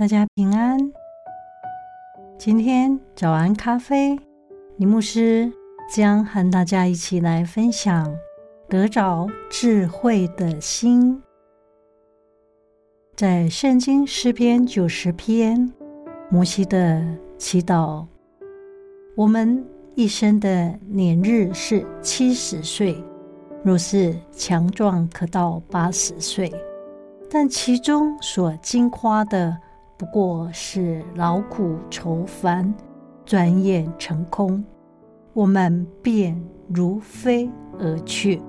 大家平安。今天早安咖啡，李牧师将和大家一起来分享得着智慧的心。在圣经诗篇九十篇，摩西的祈祷。我们一生的年日是七十岁，若是强壮，可到八十岁，但其中所经夸的。不过是劳苦愁烦，转眼成空，我们便如飞而去。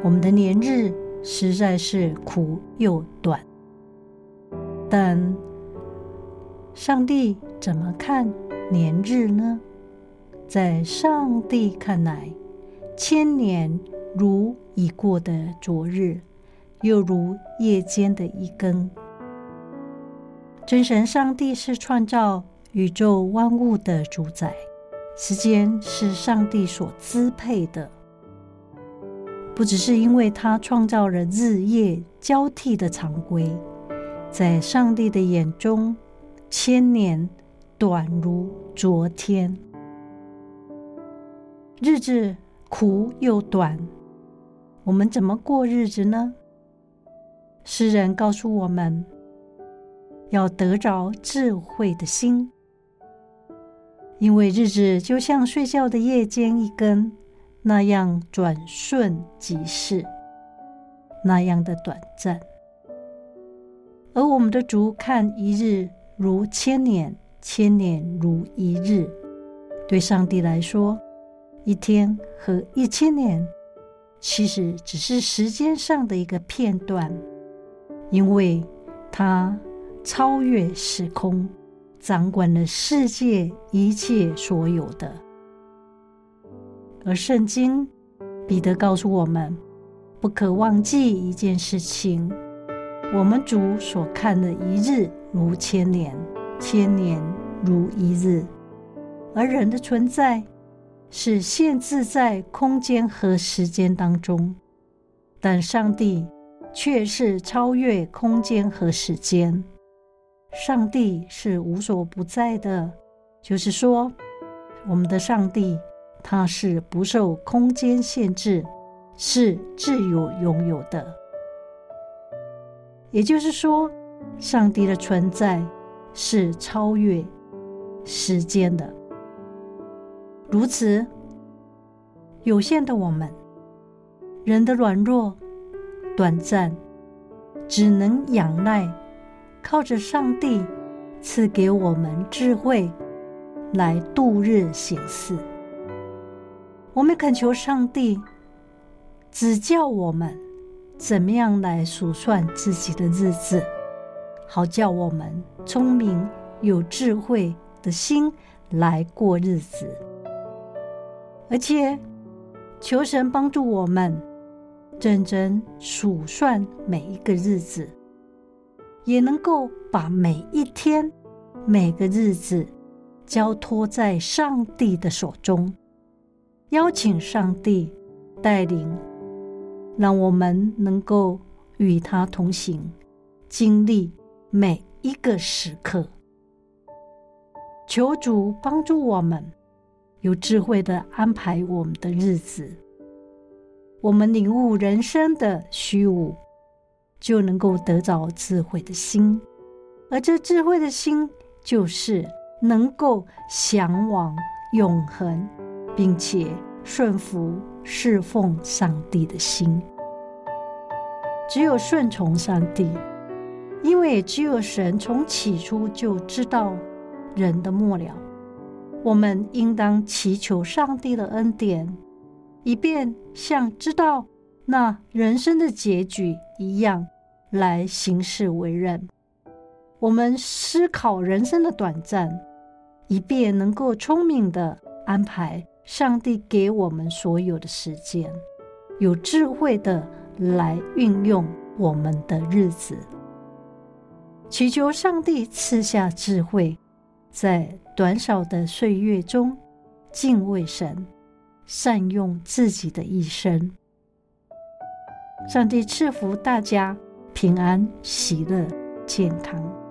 我们的年日实在是苦又短，但上帝怎么看年日呢？在上帝看来，千年如已过的昨日，又如夜间的一更。真神上帝是创造宇宙万物的主宰，时间是上帝所支配的。不只是因为他创造了日夜交替的常规，在上帝的眼中，千年短如昨天。日子苦又短，我们怎么过日子呢？诗人告诉我们。要得着智慧的心，因为日子就像睡觉的夜间一根，那样转瞬即逝，那样的短暂。而我们的主看一日如千年，千年如一日。对上帝来说，一天和一千年其实只是时间上的一个片段，因为他。超越时空，掌管了世界一切所有的。而圣经彼得告诉我们，不可忘记一件事情：我们主所看的一日如千年，千年如一日。而人的存在是限制在空间和时间当中，但上帝却是超越空间和时间。上帝是无所不在的，就是说，我们的上帝他是不受空间限制，是自由拥有的。也就是说，上帝的存在是超越时间的。如此，有限的我们，人的软弱、短暂，只能仰赖。靠着上帝赐给我们智慧来度日行事，我们恳求上帝指教我们怎么样来数算自己的日子，好叫我们聪明有智慧的心来过日子，而且求神帮助我们认真数算每一个日子。也能够把每一天、每个日子交托在上帝的手中，邀请上帝带领，让我们能够与他同行，经历每一个时刻。求主帮助我们，有智慧的安排我们的日子，我们领悟人生的虚无。就能够得着智慧的心，而这智慧的心，就是能够向往永恒，并且顺服侍奉上帝的心。只有顺从上帝，因为只有神从起初就知道人的末了。我们应当祈求上帝的恩典，以便像知道那人生的结局一样。来行事为人。我们思考人生的短暂，以便能够聪明地安排上帝给我们所有的时间，有智慧的来运用我们的日子。祈求上帝赐下智慧，在短少的岁月中敬畏神，善用自己的一生。上帝赐福大家平安、喜乐、健康。